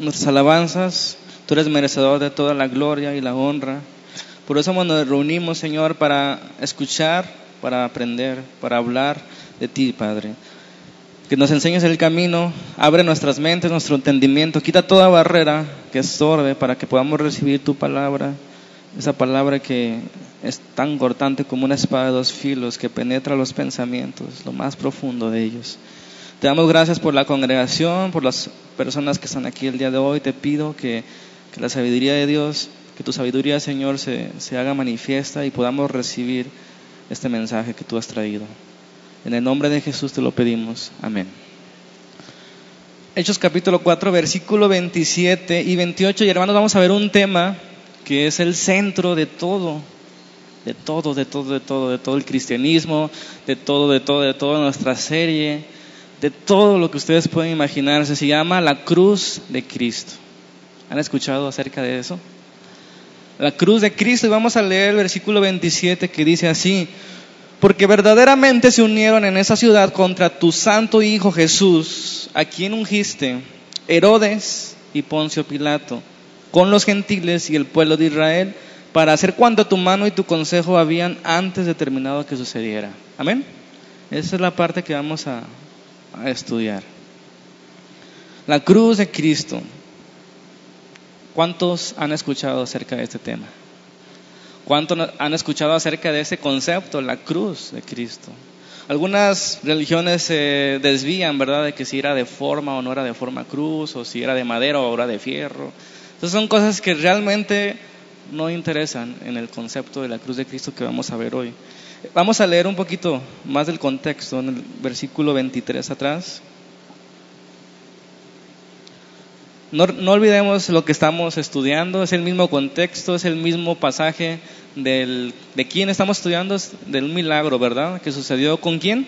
nuestras alabanzas. Tú eres merecedor de toda la gloria y la honra. Por eso nos reunimos, Señor, para escuchar, para aprender, para hablar de ti, Padre. Que nos enseñes el camino, abre nuestras mentes, nuestro entendimiento, quita toda barrera que estorbe para que podamos recibir tu palabra, esa palabra que es tan cortante como una espada de dos filos que penetra los pensamientos, lo más profundo de ellos. Te damos gracias por la congregación, por las personas que están aquí el día de hoy. Te pido que, la sabiduría de Dios, que tu sabiduría, Señor, se, se haga manifiesta y podamos recibir este mensaje que tú has traído. En el nombre de Jesús te lo pedimos. Amén. Hechos capítulo 4, versículo 27 y 28. Y hermanos, vamos a ver un tema que es el centro de todo, de todo, de todo, de todo, de todo el cristianismo, de todo, de todo, de toda nuestra serie, de todo lo que ustedes pueden imaginarse. Se llama la cruz de Cristo. ¿Han escuchado acerca de eso? La cruz de Cristo. Y vamos a leer el versículo 27 que dice así. Porque verdaderamente se unieron en esa ciudad contra tu santo Hijo Jesús, a quien ungiste, Herodes y Poncio Pilato, con los gentiles y el pueblo de Israel, para hacer cuanto tu mano y tu consejo habían antes determinado que sucediera. Amén. Esa es la parte que vamos a, a estudiar. La cruz de Cristo. ¿Cuántos han escuchado acerca de este tema? ¿Cuántos han escuchado acerca de ese concepto, la cruz de Cristo? Algunas religiones se desvían, ¿verdad?, de que si era de forma o no era de forma cruz, o si era de madera o era de fierro. Entonces son cosas que realmente no interesan en el concepto de la cruz de Cristo que vamos a ver hoy. Vamos a leer un poquito más del contexto en el versículo 23 atrás. No, olvidemos lo que estamos estudiando, es el mismo contexto, es el mismo pasaje del, de quién estamos estudiando, del milagro, ¿verdad? Que sucedió con quién?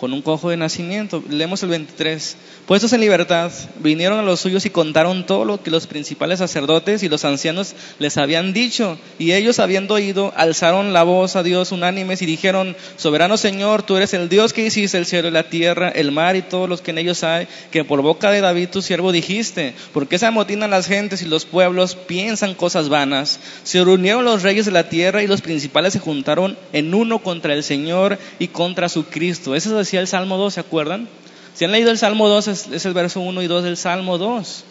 Con un cojo de nacimiento. Leemos el 23. Puestos en libertad, vinieron a los suyos y contaron todo lo que los principales sacerdotes y los ancianos les habían dicho. Y ellos, habiendo oído, alzaron la voz a Dios unánimes y dijeron, Soberano Señor, tú eres el Dios que hiciste el cielo y la tierra, el mar y todos los que en ellos hay, que por boca de David tu siervo dijiste, ¿por qué se amotinan las gentes y los pueblos piensan cosas vanas? Se reunieron los reyes de la tierra y los principales se juntaron en uno contra el Señor y contra su Cristo. Eso decía el Salmo 2, ¿se acuerdan? Si han leído el Salmo 2, es, el verso 1 y 2 del Salmo 2.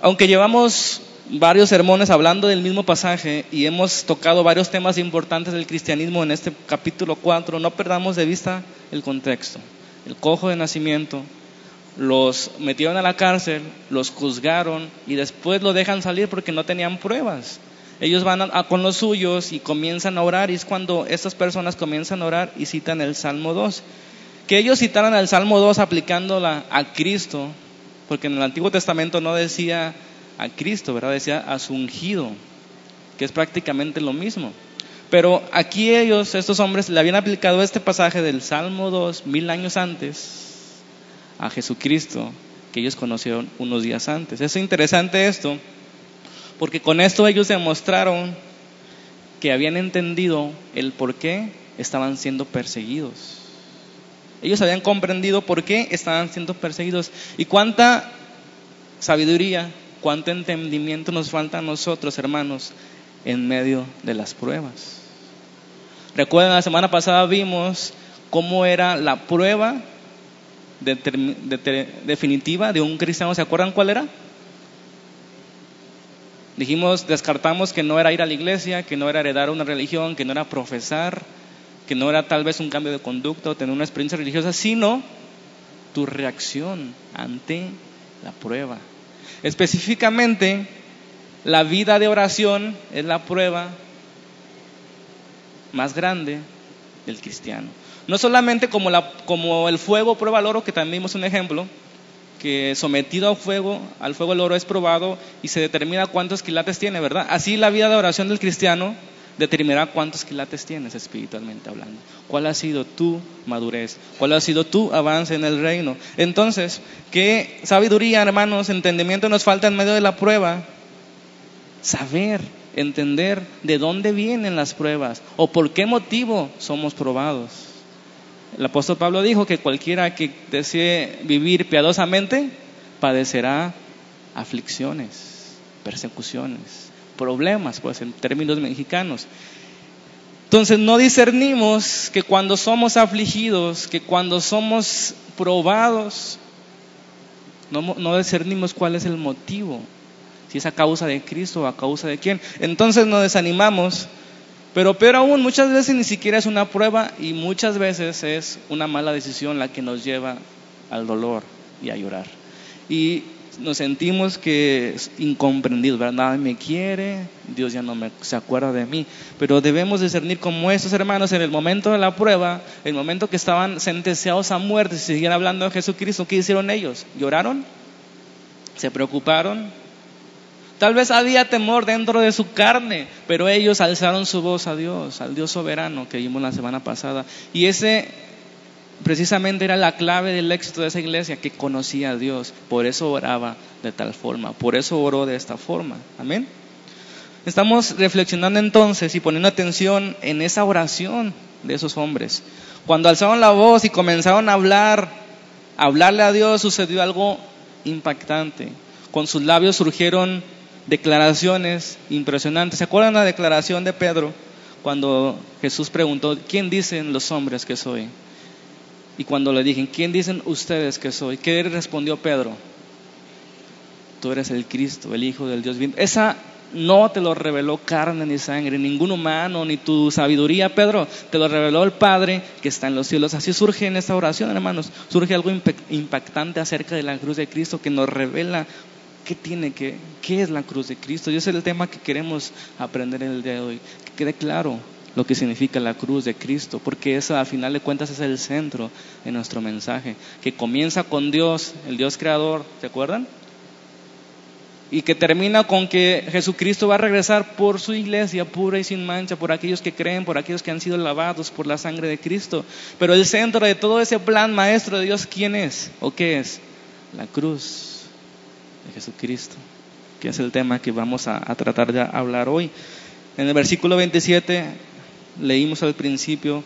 Aunque llevamos varios sermones hablando del mismo pasaje y hemos tocado varios temas importantes del cristianismo en este capítulo 4, no perdamos de vista el contexto. El cojo de nacimiento, los metieron a la cárcel, los juzgaron y después lo dejan salir porque no tenían pruebas. Ellos van con los suyos y comienzan a orar y es cuando estas personas comienzan a orar y citan el Salmo 2 que ellos citaran al Salmo 2 aplicándola a Cristo, porque en el Antiguo Testamento no decía a Cristo, ¿verdad? Decía a su ungido, que es prácticamente lo mismo. Pero aquí ellos, estos hombres, le habían aplicado este pasaje del Salmo 2 mil años antes a Jesucristo, que ellos conocieron unos días antes. Es interesante esto, porque con esto ellos demostraron que habían entendido el por qué estaban siendo perseguidos. Ellos habían comprendido por qué estaban siendo perseguidos y cuánta sabiduría, cuánto entendimiento nos falta a nosotros, hermanos, en medio de las pruebas. Recuerden, la semana pasada vimos cómo era la prueba definitiva de un cristiano. ¿Se acuerdan cuál era? Dijimos, descartamos que no era ir a la iglesia, que no era heredar una religión, que no era profesar que no era tal vez un cambio de conducta o tener una experiencia religiosa, sino tu reacción ante la prueba. Específicamente, la vida de oración es la prueba más grande del cristiano. No solamente como, el fuego prueba el oro, que también vimos un ejemplo, que sometido al fuego, al fuego el oro es probado y se determina cuántos quilates tiene, ¿verdad? Así la vida de oración del cristiano determinará cuántos quilates tienes espiritualmente hablando. ¿Cuál ha sido tu madurez? ¿Cuál ha sido tu avance en el reino? Entonces, ¿qué sabiduría, hermanos, entendimiento nos falta en medio de la prueba? Saber, entender de dónde vienen las pruebas o por qué motivo somos probados. El apóstol Pablo dijo que cualquiera que desee vivir piadosamente padecerá aflicciones, persecuciones, problemas, pues en términos mexicanos. Entonces no discernimos que cuando somos afligidos, que cuando somos probados, no, no discernimos cuál es el motivo, si es a causa de Cristo o a causa de quién. Entonces nos desanimamos, pero peor aún, muchas veces ni siquiera es una prueba y muchas veces es una mala decisión la que nos lleva al dolor y a llorar. Y nos sentimos que incomprendidos, ¿verdad? Nadie me quiere, Dios ya no me, se acuerda de mí. Pero debemos discernir como estos hermanos en el momento de la prueba, el momento que estaban sentenciados a muerte, si siguieran hablando de Jesucristo, ¿qué hicieron ellos? ¿Lloraron? ¿Se preocuparon? Tal vez había temor dentro de su carne, pero ellos alzaron su voz a Dios, al Dios soberano que vimos la semana pasada. Y ese precisamente era la clave del éxito de esa iglesia, que conocía a Dios. Por eso oraba de tal forma, por eso oró de esta forma. Amén. Estamos reflexionando entonces y poniendo atención en esa oración de esos hombres. Cuando alzaron la voz y comenzaron a hablar, a hablarle a Dios, sucedió algo impactante. Con sus labios surgieron declaraciones impresionantes. ¿Se acuerdan la declaración de Pedro cuando Jesús preguntó, ¿quién dicen los hombres que soy? Y cuando le dije, ¿quién dicen ustedes que soy? ¿Qué respondió Pedro? Tú eres el Cristo, el Hijo del Dios. Esa no te lo reveló carne ni sangre, ningún humano, ni tu sabiduría, Pedro, te lo reveló el Padre que está en los cielos. Así surge en esta oración, hermanos, surge algo impactante acerca de la cruz de Cristo que nos revela qué tiene que, qué es la cruz de Cristo. Y ese es el tema que queremos aprender en el día de hoy, que quede claro lo que significa la cruz de Cristo, porque eso a final de cuentas es el centro de nuestro mensaje, que comienza con Dios, el Dios creador, ¿se acuerdan? Y que termina con que Jesucristo va a regresar por su iglesia pura y sin mancha, por aquellos que creen, por aquellos que han sido lavados por la sangre de Cristo. Pero el centro de todo ese plan maestro de Dios, ¿quién es? ¿O qué es? La cruz de Jesucristo, que es el tema que vamos a, a tratar de hablar hoy. En el versículo 27 leímos al principio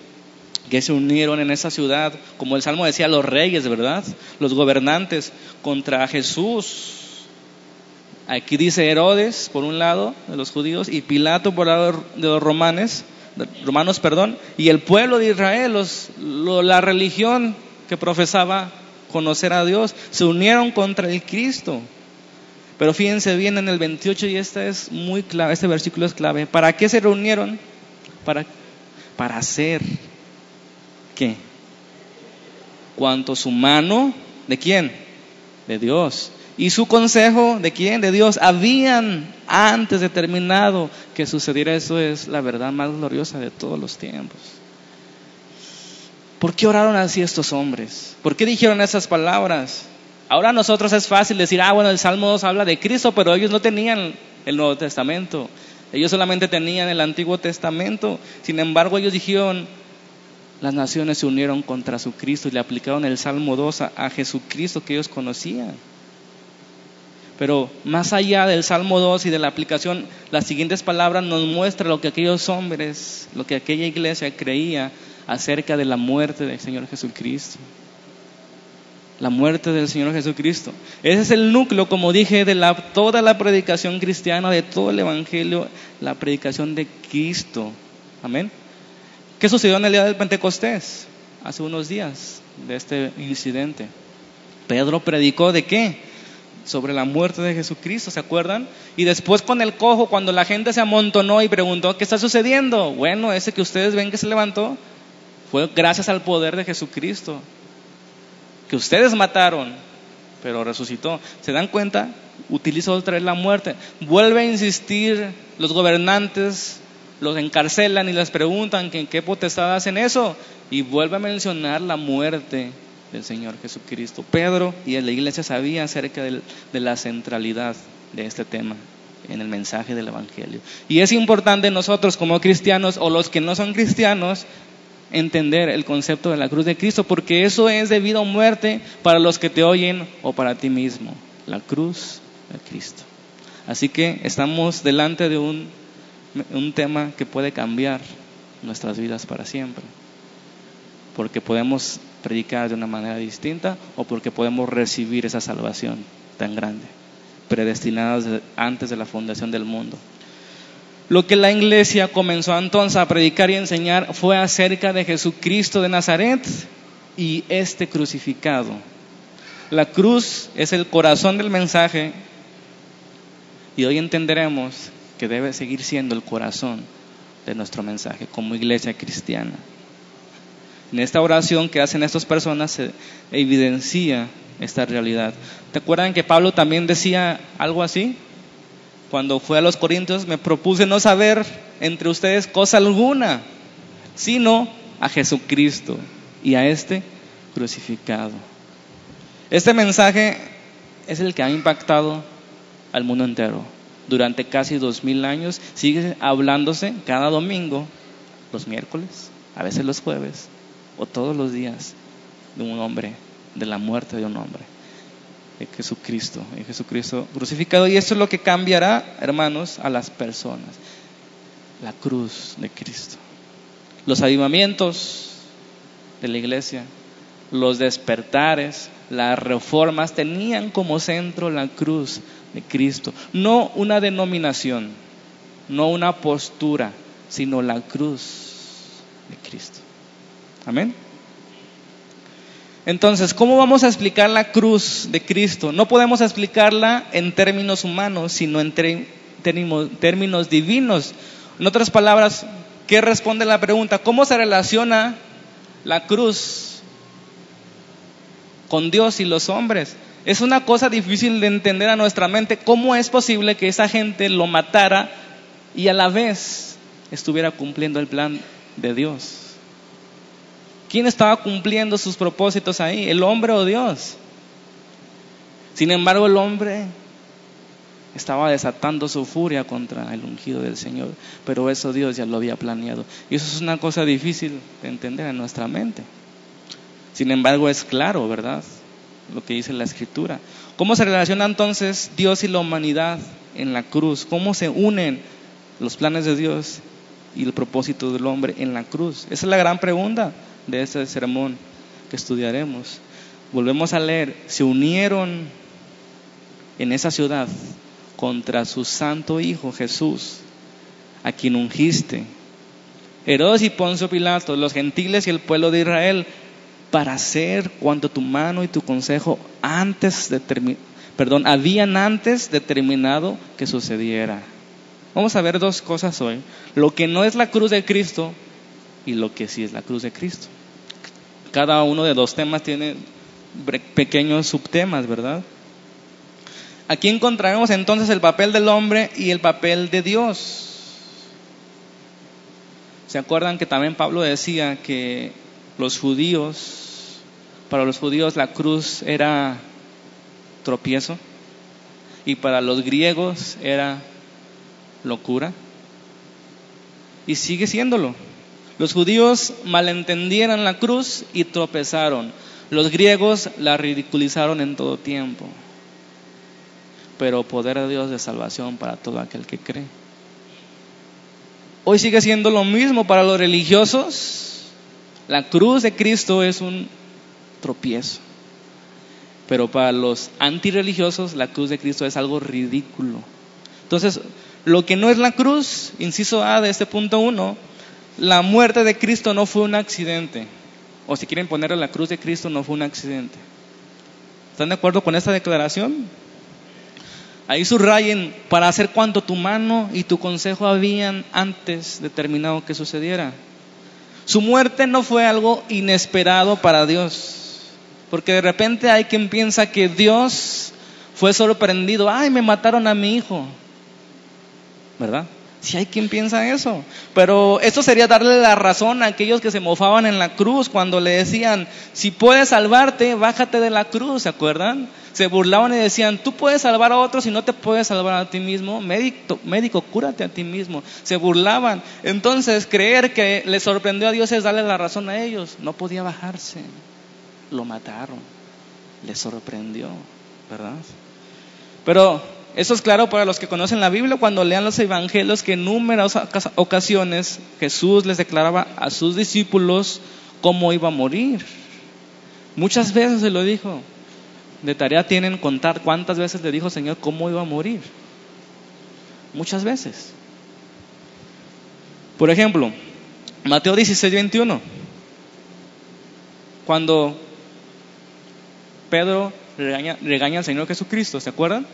que se unieron en esa ciudad, como el Salmo decía, los reyes, ¿verdad? Los gobernantes contra Jesús. Aquí dice Herodes, por un lado, de los judíos, y Pilato, por lado de los romanes, romanos, perdón, y el pueblo de Israel, los, la religión que profesaba conocer a Dios, se unieron contra el Cristo. Pero fíjense bien en el 28 y este es muy clave, este versículo es clave. ¿Para qué se reunieron? Para para hacer qué? Cuanto su mano, ¿de quién? De Dios. Y su consejo, ¿de quién? De Dios. Habían antes determinado que sucediera eso es la verdad más gloriosa de todos los tiempos. ¿Por qué oraron así estos hombres? ¿Por qué dijeron esas palabras? Ahora a nosotros es fácil decir, ah, bueno, el Salmo 2 habla de Cristo, pero ellos no tenían el Nuevo Testamento. Ellos solamente tenían el Antiguo Testamento. Sin embargo, ellos dijeron, las naciones se unieron contra su Cristo y le aplicaron el Salmo 2 a, Jesucristo que ellos conocían. Pero más allá del Salmo 2 y de la aplicación, las siguientes palabras nos muestran lo que aquellos hombres, lo que aquella iglesia creía acerca de la muerte del Señor Jesucristo la muerte del Señor Jesucristo. Ese es el núcleo, como dije, de toda la predicación cristiana, de todo el Evangelio, la predicación de Cristo. Amén. ¿Qué sucedió en el día del Pentecostés? Hace unos días de este incidente. Pedro predicó de qué? Sobre la muerte de Jesucristo, ¿se acuerdan? Y después con el cojo, cuando la gente se amontonó y preguntó, ¿qué está sucediendo? Bueno, ese que ustedes ven que se levantó fue gracias al poder de Jesucristo que ustedes mataron, pero resucitó. ¿Se dan cuenta? Utiliza otra vez la muerte. Vuelve a insistir, los gobernantes los encarcelan y les preguntan que en qué potestad hacen eso. Y vuelve a mencionar la muerte del Señor Jesucristo. Pedro y la iglesia sabían acerca de la centralidad de este tema en el mensaje del Evangelio. Y es importante nosotros como cristianos o los que no son cristianos entender el concepto de la cruz de Cristo, porque eso es debido a muerte para los que te oyen o para ti mismo. La cruz de Cristo. Así que estamos delante de un, un tema que puede cambiar nuestras vidas para siempre. Porque podemos predicar de una manera distinta o porque podemos recibir esa salvación tan grande predestinadas antes de la fundación del mundo. Lo que la iglesia comenzó entonces a predicar y enseñar fue acerca de Jesucristo de Nazaret y este crucificado. La cruz es el corazón del mensaje y hoy entenderemos que debe seguir siendo el corazón de nuestro mensaje como iglesia cristiana. En esta oración que hacen estas personas se evidencia esta realidad. ¿Te acuerdan que Pablo también decía algo así? Cuando fue a los Corintios me propuse no saber entre ustedes cosa alguna, sino a Jesucristo y a este crucificado. Este mensaje es el que ha impactado al mundo entero. Durante casi dos mil años sigue hablándose cada domingo, los miércoles, a veces los jueves, o todos los días de un hombre, de la muerte de un hombre, Jesucristo, de Jesucristo crucificado. Y eso es lo que cambiará, hermanos, a las personas. La cruz de Cristo. Los avivamientos de la iglesia, los despertares, las reformas tenían como centro la cruz de Cristo. No una denominación, no una postura, sino la cruz de Cristo. Amén. Entonces, ¿cómo vamos a explicar la cruz de Cristo? No podemos explicarla en términos humanos, sino en términos divinos. En otras palabras, ¿qué responde la pregunta? ¿Cómo se relaciona la cruz con Dios y los hombres? Es una cosa difícil de entender a nuestra mente. ¿Cómo es posible que esa gente lo matara y a la vez estuviera cumpliendo el plan de Dios? ¿Quién estaba cumpliendo sus propósitos ahí? ¿El hombre o Dios? Sin embargo, el hombre estaba desatando su furia contra el ungido del Señor, pero eso Dios ya lo había planeado. Y eso es una cosa difícil de entender en nuestra mente. Sin embargo, es claro, ¿verdad? Lo que dice la Escritura. ¿Cómo se relaciona entonces Dios y la humanidad en la cruz? ¿Cómo se unen los planes de Dios y el propósito del hombre en la cruz? Esa es la gran pregunta de este sermón que estudiaremos. Volvemos a leer, se unieron en esa ciudad contra su santo Hijo Jesús, a quien ungiste. Herodes y Poncio Pilato, los gentiles y el pueblo de Israel, para hacer cuanto tu mano y tu consejo antes perdón, habían antes determinado que sucediera. Vamos a ver dos cosas hoy. Lo que no es la cruz de Cristo y lo que sí es la cruz de Cristo. Cada uno de los temas tiene pequeños subtemas, ¿verdad? Aquí encontraremos entonces el papel del hombre y el papel de Dios. ¿Se acuerdan que también Pablo decía que los judíos, para los judíos la cruz era tropiezo y para los griegos era locura? Y sigue siéndolo. Los judíos malentendieron la cruz y tropezaron. Los griegos la ridiculizaron en todo tiempo. Pero poder de Dios de salvación para todo aquel que cree. Hoy sigue siendo lo mismo para los religiosos. La cruz de Cristo es un tropiezo. Pero para los antirreligiosos la cruz de Cristo es algo ridículo. Entonces, lo que no es la cruz, inciso A de este punto 1, la muerte de Cristo no fue un accidente. O si quieren ponerle la cruz de Cristo, no fue un accidente. ¿Están de acuerdo con esta declaración? Ahí subrayen, para hacer cuanto tu mano y tu consejo habían antes determinado que sucediera. Su muerte no fue algo inesperado para Dios. Porque de repente hay quien piensa que Dios fue sorprendido. Ay, me mataron a mi hijo. ¿Verdad? Si hay quien piensa eso. Pero esto sería darle la razón a aquellos que se mofaban en la cruz cuando le decían, si puedes salvarte, bájate de la cruz, ¿se acuerdan? Se burlaban y decían, tú puedes salvar a otros y no te puedes salvar a ti mismo. Médico, médico, cúrate a ti mismo. Se burlaban. Entonces, creer que le sorprendió a Dios es darle la razón a ellos. No podía bajarse. Lo mataron. Le sorprendió, ¿verdad? Pero eso es claro para los que conocen la Biblia cuando lean los evangelios que en numerosas ocasiones Jesús les declaraba a sus discípulos cómo iba a morir. Muchas veces se lo dijo. de tarea tienen contar cuántas veces le dijo Señor cómo iba a morir. Muchas veces. Por ejemplo, Mateo 16, 21. Cuando Pedro regaña, regaña al Señor Jesucristo, ¿se acuerdan?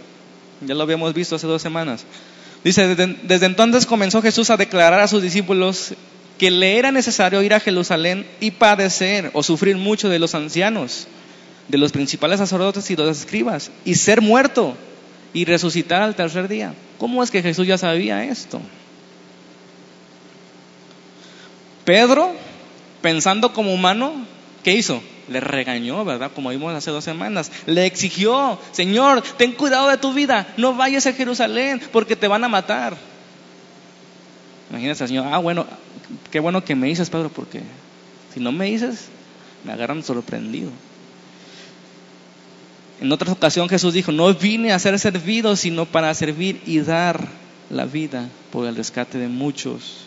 Ya lo habíamos visto hace dos semanas. Dice, desde, entonces comenzó Jesús a declarar a sus discípulos que le era necesario ir a Jerusalén y padecer o sufrir mucho de los ancianos, de los principales sacerdotes y de los escribas, y ser muerto y resucitar al tercer día. ¿Cómo es que Jesús ya sabía esto? Pedro, pensando como humano, ¿qué hizo? Le regañó, ¿verdad? Como vimos hace dos semanas. Le exigió, Señor, ten cuidado de tu vida, no vayas a Jerusalén porque te van a matar. Imagínate, Señor, ah, bueno, qué bueno que me dices, Pedro, porque si no me dices, me agarran sorprendido. En otra ocasión Jesús dijo, no vine a ser servido, sino para servir y dar la vida por el rescate de muchos.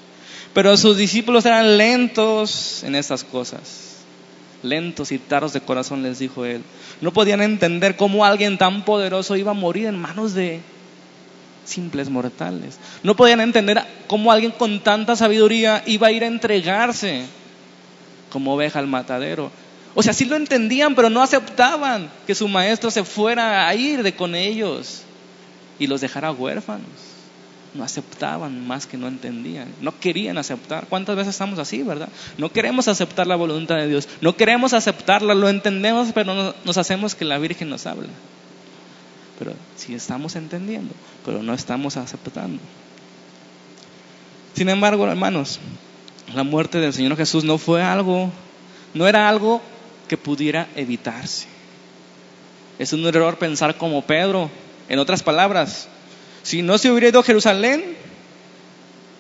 Pero sus discípulos eran lentos en estas cosas. Lentos y tardos de corazón, les dijo él. No podían entender cómo alguien tan poderoso iba a morir en manos de simples mortales. No podían entender cómo alguien con tanta sabiduría iba a ir a entregarse como oveja al matadero. O sea, sí lo entendían, pero no aceptaban que su maestro se fuera a ir de con ellos y los dejara huérfanos no aceptaban más que no entendían, no querían aceptar. ¿Cuántas veces estamos así, verdad? No queremos aceptar la voluntad de Dios, no queremos aceptarla, lo entendemos, pero nos hacemos que la Virgen nos habla. Pero sí estamos entendiendo, pero no estamos aceptando. Sin embargo, hermanos, la muerte del Señor Jesús no fue algo, no era algo que pudiera evitarse. Es un error pensar como Pedro. En otras palabras, si no se hubiera ido a Jerusalén,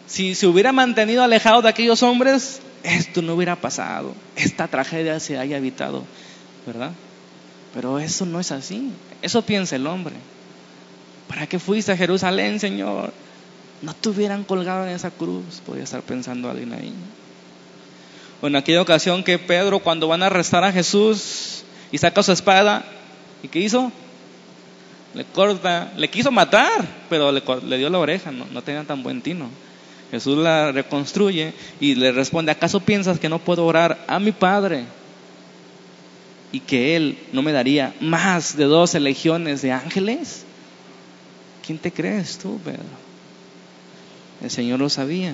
si se hubiera mantenido alejado de aquellos hombres, esto no hubiera pasado, esta tragedia se haya evitado, ¿verdad? Pero eso no es así, eso piensa el hombre. ¿Para qué fuiste a Jerusalén, Señor? No te hubieran colgado en esa cruz, podría estar pensando alguien ahí. O en aquella ocasión que Pedro, cuando van a arrestar a Jesús y saca su espada, ¿y qué hizo? Le corta, le quiso matar, pero le, dio la oreja, no, no tenía tan buen tino. Jesús la reconstruye y le responde, ¿acaso piensas que no puedo orar a mi Padre? Y que Él no me daría más de doce legiones de ángeles. ¿Quién te crees tú, Pedro? El Señor lo sabía,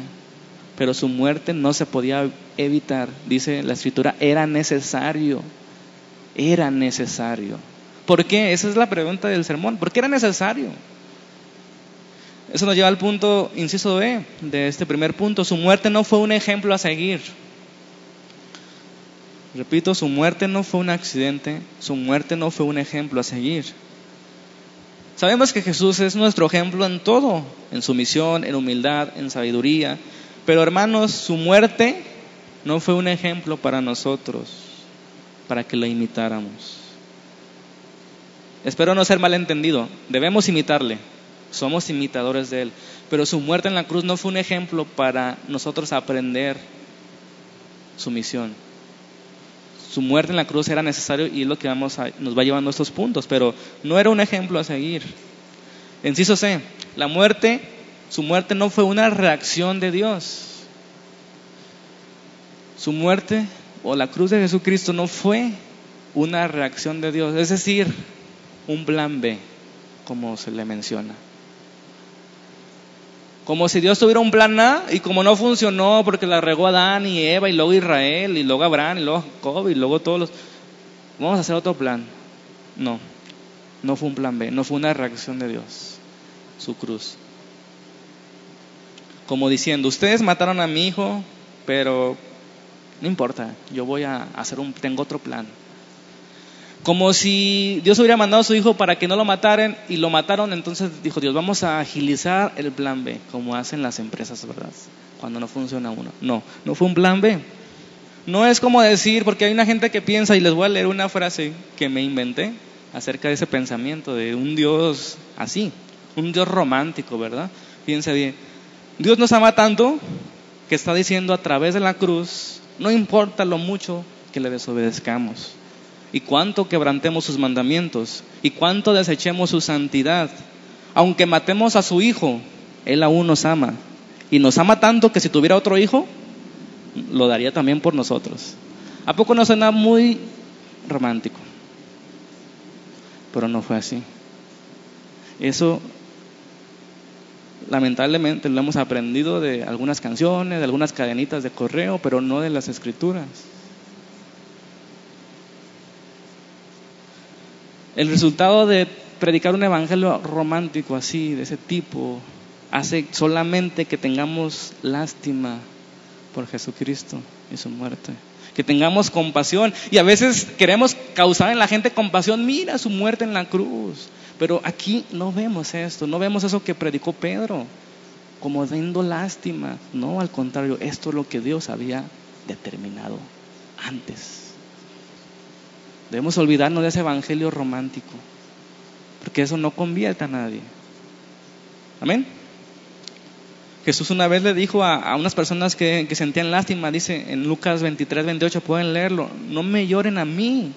pero su muerte no se podía evitar. Dice la escritura, era necesario, era necesario. ¿Por qué? Esa es la pregunta del sermón. ¿Por qué era necesario? Eso nos lleva al punto, inciso B, de este primer punto. Su muerte no fue un ejemplo a seguir. Repito, su muerte no fue un accidente, su muerte no fue un ejemplo a seguir. Sabemos que Jesús es nuestro ejemplo en todo, en su misión, en humildad, en sabiduría. Pero hermanos, su muerte no fue un ejemplo para nosotros, para que lo imitáramos. Espero no ser malentendido. Debemos imitarle. Somos imitadores de Él. Pero su muerte en la cruz no fue un ejemplo para nosotros aprender su misión. Su muerte en la cruz era necesario y es lo que vamos nos va llevando a estos puntos, pero no era un ejemplo a seguir. Enciso C, la muerte, su muerte no fue una reacción de Dios. Su muerte o la cruz de Jesucristo no fue una reacción de Dios. Es decir, un plan B, como se le menciona. Como si Dios tuviera un plan A y como no funcionó porque la regó Adán y Eva y luego Israel y luego Abraham y luego Jacob y luego todos los... Vamos a hacer otro plan. No, no fue un plan B, no fue una reacción de Dios, su cruz. Como diciendo, ustedes mataron a mi hijo, pero no importa, yo voy a hacer un, tengo otro plan. Como si Dios hubiera mandado a su hijo para que no lo mataran y lo mataron, entonces dijo Dios, vamos a agilizar el plan B, como hacen las empresas, ¿verdad? Cuando no funciona uno. No, no fue un plan B. No es como decir, porque hay una gente que piensa, y les voy a leer una frase que me inventé acerca de ese pensamiento de un Dios así, un Dios romántico, ¿verdad? Piensa bien, Dios nos ama tanto que está diciendo a través de la cruz, no importa lo mucho que le desobedezcamos y cuánto quebrantemos sus mandamientos y cuánto desechemos su santidad. Aunque matemos a su hijo, él aún nos ama. Y nos ama tanto que si tuviera otro hijo, lo daría también por nosotros. ¿A poco no suena muy romántico? Pero no fue así. Eso lamentablemente lo hemos aprendido de algunas canciones, de algunas cadenitas de correo, pero no de las escrituras. El resultado de predicar un evangelio romántico así, de ese tipo, hace solamente que tengamos lástima por Jesucristo y su muerte. Que tengamos compasión. Y a veces queremos causar en la gente compasión. Mira su muerte en la cruz. Pero aquí no vemos esto, no vemos eso que predicó Pedro, como dando lástima. No, al contrario, esto es lo que Dios había determinado antes. Debemos olvidarnos de ese evangelio romántico, porque eso no convierte a nadie. Amén. Jesús una vez le dijo a, unas personas que, sentían lástima, dice en Lucas 23, 28, pueden leerlo, no me lloren a mí,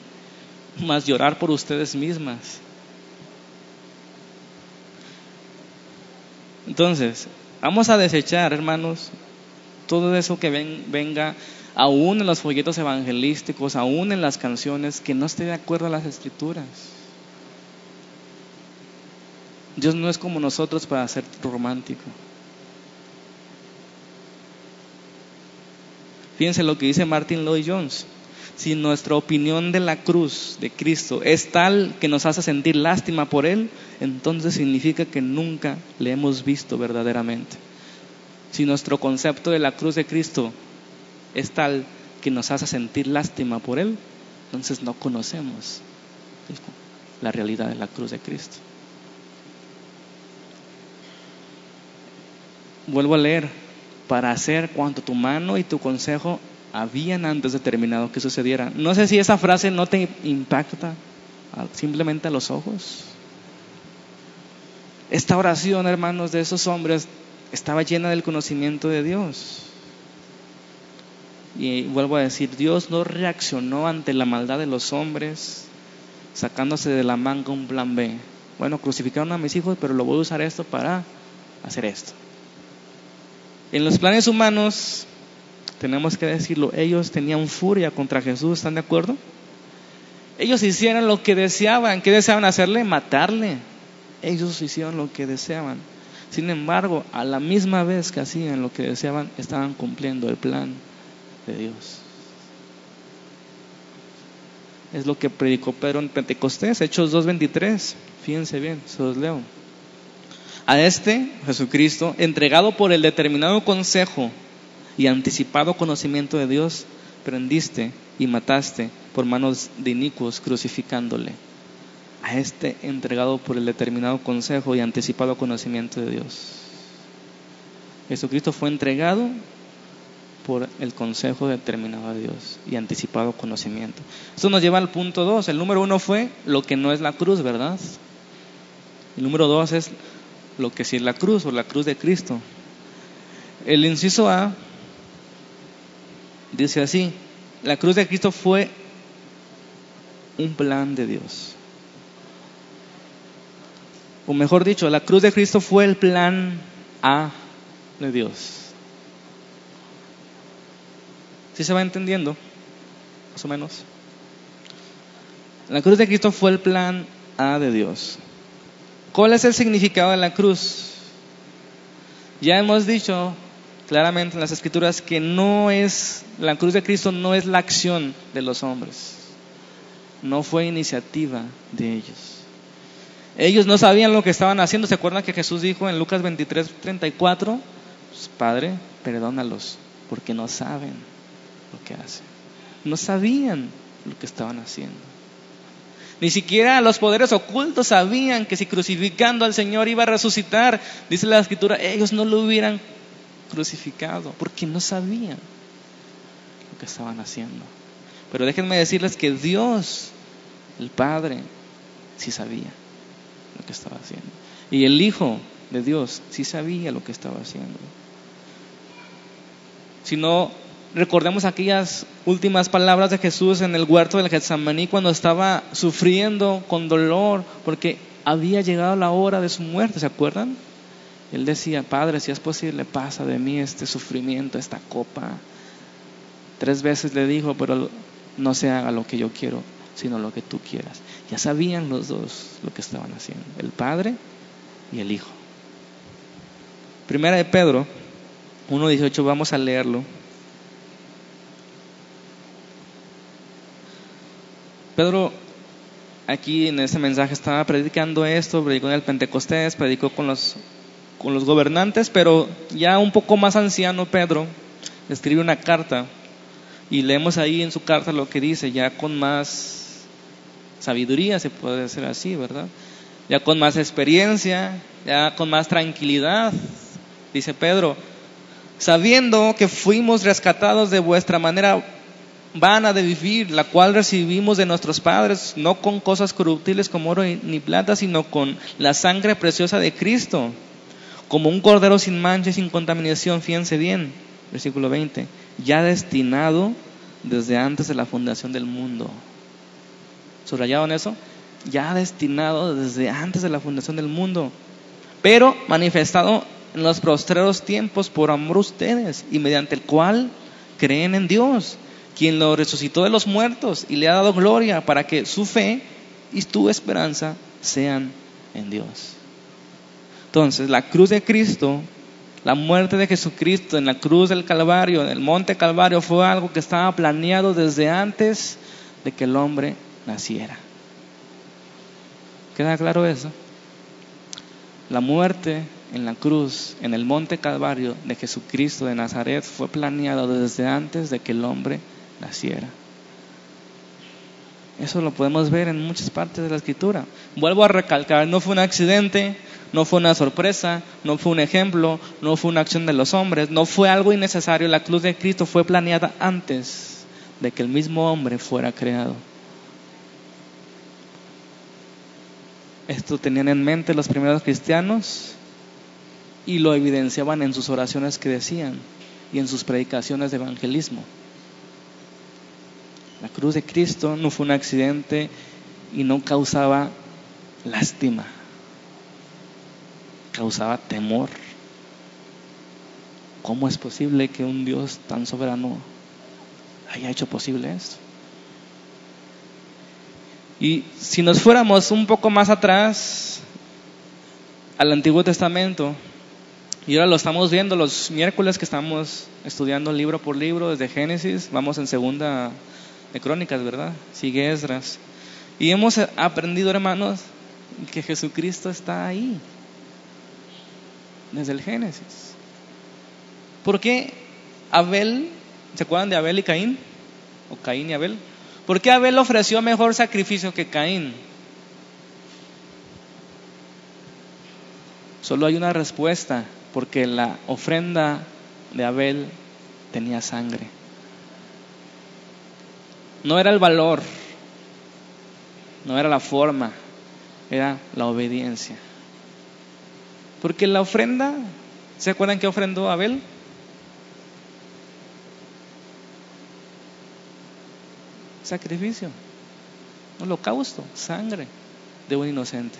más llorar por ustedes mismas. Entonces, vamos a desechar, hermanos, todo eso que venga aún en los folletos evangelísticos, aún en las canciones, que no esté de acuerdo a las escrituras. Dios no es como nosotros para ser romántico. Fíjense lo que dice Martin Lloyd Jones. Si nuestra opinión de la cruz de Cristo es tal que nos hace sentir lástima por Él, entonces significa que nunca le hemos visto verdaderamente. Si nuestro concepto de la cruz de Cristo es tal que nos hace sentir lástima por Él, entonces no conocemos la realidad de la cruz de Cristo. Vuelvo a leer, para hacer cuanto tu mano y tu consejo habían antes determinado que sucediera. No sé si esa frase no te impacta simplemente a los ojos. Esta oración, hermanos, de esos hombres estaba llena del conocimiento de Dios. Y vuelvo a decir, Dios no reaccionó ante la maldad de los hombres sacándose de la manga un plan B. Bueno, crucificaron a mis hijos, pero lo voy a usar esto para hacer esto. En los planes humanos, tenemos que decirlo, ellos tenían furia contra Jesús, ¿están de acuerdo? Ellos hicieron lo que deseaban. ¿Qué deseaban hacerle? Matarle. Ellos hicieron lo que deseaban. Sin embargo, a la misma vez que hacían lo que deseaban, estaban cumpliendo el plan de Dios. Es lo que predicó Pedro en Pentecostés, Hechos 2.23. Fíjense bien, se los leo. A este, Jesucristo, entregado por el determinado consejo y anticipado conocimiento de Dios, prendiste y mataste por manos de inicuos, crucificándole. A este entregado por el determinado consejo y anticipado conocimiento de Dios. Jesucristo fue entregado por el consejo determinado de Dios y anticipado conocimiento. Esto nos lleva al punto dos. El número uno fue lo que no es la cruz, ¿verdad? El número dos es lo que sí es la cruz o la cruz de Cristo. El inciso A dice así, la cruz de Cristo fue un plan de Dios. O mejor dicho, la cruz de Cristo fue el plan A de Dios. ¿Sí se va entendiendo? Más o menos. La cruz de Cristo fue el plan A de Dios. ¿Cuál es el significado de la cruz? Ya hemos dicho claramente en las escrituras que no es, la cruz de Cristo no es la acción de los hombres, no fue iniciativa de ellos. Ellos no sabían lo que estaban haciendo. ¿Se acuerdan que Jesús dijo en Lucas 23, 34? Pues, Padre, perdónalos, porque no saben lo que hacen. No sabían lo que estaban haciendo. Ni siquiera los poderes ocultos sabían que si crucificando al Señor iba a resucitar, dice la escritura, ellos no lo hubieran crucificado, porque no sabían lo que estaban haciendo. Pero déjenme decirles que Dios, el Padre, sí sabía lo que estaba haciendo. Y el Hijo de Dios sí sabía lo que estaba haciendo. Si no, recordemos aquellas últimas palabras de Jesús en el huerto del Getsemaní cuando estaba sufriendo con dolor porque había llegado la hora de su muerte, ¿se acuerdan? Él decía, Padre, si es posible, pasa de mí este sufrimiento, esta copa. Tres veces le dijo, pero no se haga lo que yo quiero, sino lo que tú quieras. Ya sabían los dos lo que estaban haciendo, el Padre y el Hijo. Primera de Pedro 1.18, vamos a leerlo. Pedro aquí en ese mensaje estaba predicando esto, predicó en el Pentecostés, predicó con los, con los gobernantes, pero ya un poco más anciano Pedro escribe una carta y leemos ahí en su carta lo que dice, ya con más sabiduría, se puede decir así, ¿verdad? Ya con más experiencia, ya con más tranquilidad, dice Pedro, sabiendo que fuimos rescatados de vuestra manera vana de vivir, la cual recibimos de nuestros padres, no con cosas corruptibles como oro ni plata, sino con la sangre preciosa de Cristo, como un cordero sin mancha y sin contaminación, fíjense bien, versículo 20, ya destinado desde antes de la fundación del mundo. ¿Subrayado en eso? Ya destinado desde antes de la fundación del mundo, pero manifestado en los postreros tiempos por amor a ustedes y mediante el cual creen en Dios quien lo resucitó de los muertos y le ha dado gloria para que su fe y tu esperanza sean en Dios. Entonces, la cruz de Cristo, la muerte de Jesucristo en la cruz del Calvario, en el monte Calvario, fue algo que estaba planeado desde antes de que el hombre naciera. ¿Queda claro eso? La muerte en la cruz, en el monte Calvario de Jesucristo de Nazaret, fue planeado desde antes de que el hombre naciera. Eso lo podemos ver en muchas partes de la escritura. Vuelvo a recalcar, no fue un accidente, no fue una sorpresa, no fue un ejemplo, no fue una acción de los hombres, no fue algo innecesario. La cruz de Cristo fue planeada antes de que el mismo hombre fuera creado. Esto tenían en mente los primeros cristianos y lo evidenciaban en sus oraciones que decían y en sus predicaciones de evangelismo. La cruz de Cristo no fue un accidente y no causaba lástima, causaba temor. ¿Cómo es posible que un Dios tan soberano haya hecho posible esto? Y si nos fuéramos un poco más atrás al Antiguo Testamento, y ahora lo estamos viendo los miércoles que estamos estudiando libro por libro desde Génesis, vamos en segunda de Crónicas, ¿verdad? Sigue Esdras. Y hemos aprendido, hermanos, que Jesucristo está ahí, desde el Génesis. ¿Por qué Abel, ¿se acuerdan de Abel y Caín? ¿O Caín y Abel? ¿Por qué Abel ofreció mejor sacrificio que Caín? Solo hay una respuesta, porque la ofrenda de Abel tenía sangre. No era el valor, no era la forma, era la obediencia. Porque la ofrenda, ¿se acuerdan que ofrendó Abel? Sacrificio, holocausto, sangre de un inocente.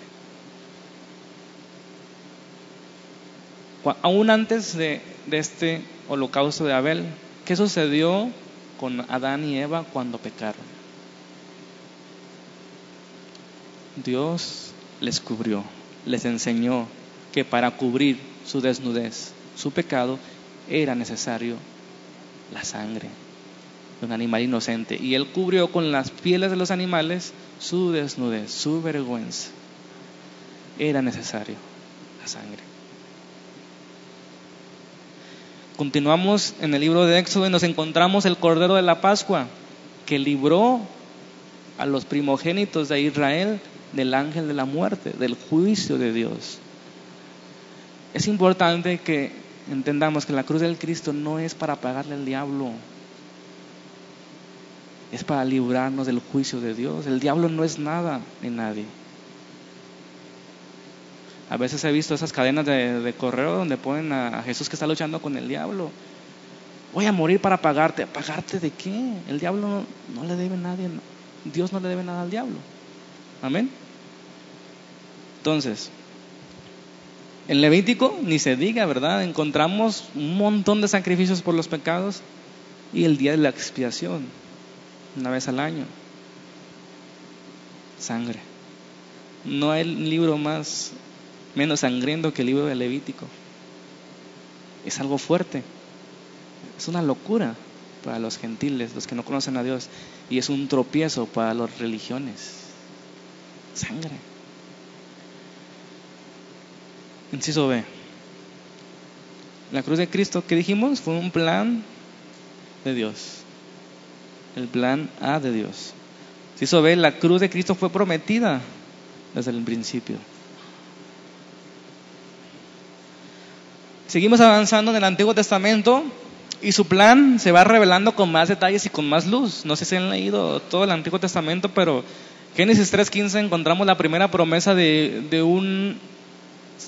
Aún antes de, de este holocausto de Abel, ¿qué sucedió con Adán y Eva cuando pecaron. Dios les cubrió, les enseñó que para cubrir su desnudez, su pecado, era necesario la sangre de un animal inocente. Y Él cubrió con las pieles de los animales su desnudez, su vergüenza. Era necesario la sangre. Continuamos en el libro de Éxodo y nos encontramos el Cordero de la Pascua que libró a los primogénitos de Israel del ángel de la muerte, del juicio de Dios. Es importante que entendamos que la cruz del Cristo no es para pagarle al diablo, es para librarnos del juicio de Dios. El diablo no es nada ni nadie. A veces he visto esas cadenas de, correo donde ponen a, Jesús que está luchando con el diablo. voy a morir para pagarte. ¿Pagarte de qué? El diablo no, le debe a nadie, Dios no le debe nada al diablo. Amén. Entonces, en Levítico ni se diga, ¿verdad? Encontramos un montón de sacrificios por los pecados y el día de la expiación, una vez al año. Sangre. No hay libro más menos sangriento que el libro de Levítico. Es algo fuerte. Es una locura para los gentiles, los que no conocen a Dios, y es un tropiezo para las religiones. Sangre. Inciso B. La cruz de Cristo, que dijimos? Fue un plan de Dios. El plan A de Dios. Inciso B, la cruz de Cristo fue prometida desde el principio. Seguimos avanzando en el Antiguo Testamento y su plan se va revelando con más detalles y con más luz. No sé si han leído todo el Antiguo Testamento, pero Génesis 3.15 encontramos la primera promesa de, un,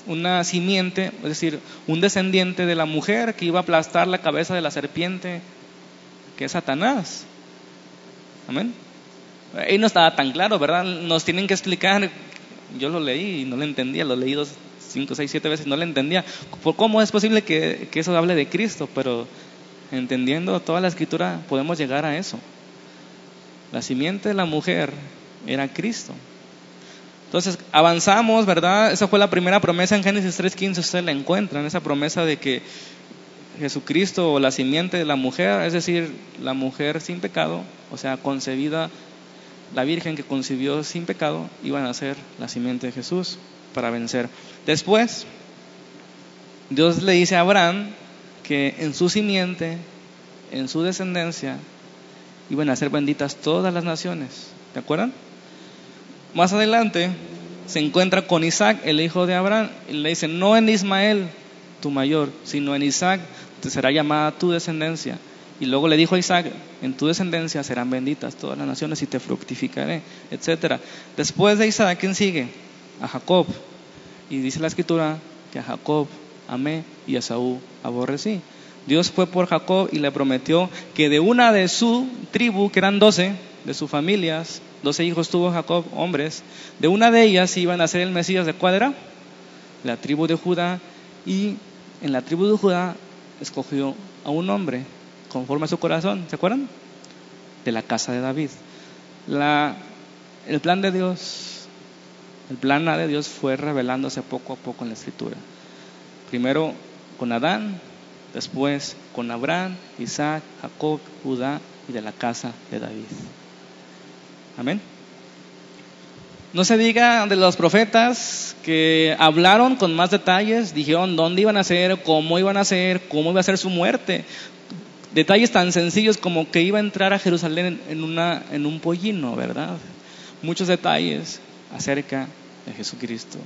una simiente, es decir, un descendiente de la mujer que iba a aplastar la cabeza de la serpiente, que es Satanás. Amén. Ahí no estaba tan claro, ¿verdad? Nos tienen que explicar. Yo lo leí y no lo entendía, lo leí dos, cinco, seis, siete veces, no lo entendía. ¿Cómo es posible que, que eso hable de Cristo? Pero entendiendo toda la escritura podemos llegar a eso. La simiente de la mujer era Cristo. Entonces avanzamos, ¿verdad? Esa fue la primera promesa en Génesis 3.15, usted la encuentra, en esa promesa de que Jesucristo o la simiente de la mujer, es decir, la mujer sin pecado, o sea, concebida, la Virgen que concibió sin pecado, iban a ser la simiente de Jesús para vencer. Después, Dios le dice a Abraham que en su simiente, en su descendencia, iban a ser benditas todas las naciones. ¿De acuerdan? Más adelante se encuentra con Isaac, el hijo de Abraham, y le dice, no en Ismael, tu mayor, sino en Isaac te será llamada tu descendencia. Y luego le dijo a Isaac, en tu descendencia serán benditas todas las naciones y te fructificaré, etc. Después de Isaac, ¿quién sigue? A Jacob. Y dice la escritura que a Jacob amé y a Saúl aborrecí. Dios fue por Jacob y le prometió que de una de su tribu, que eran doce, de sus familias, doce hijos tuvo Jacob, hombres, de una de ellas iban a ser el Mesías de cuadra, la tribu de Judá, y en la tribu de Judá escogió a un hombre conforme a su corazón, ¿se acuerdan? De la casa de David. La, el plan de Dios, el plan de Dios fue revelándose poco a poco en la escritura. Primero con Adán, después con Abraham, Isaac, Jacob, Judá y de la casa de David. Amén. No se diga de los profetas que hablaron con más detalles, dijeron dónde iban a ser, cómo iban a ser, cómo iba a ser su muerte. Detalles tan sencillos como que iba a entrar a Jerusalén en, en un pollino, ¿verdad? Muchos detalles acerca de Jesucristo.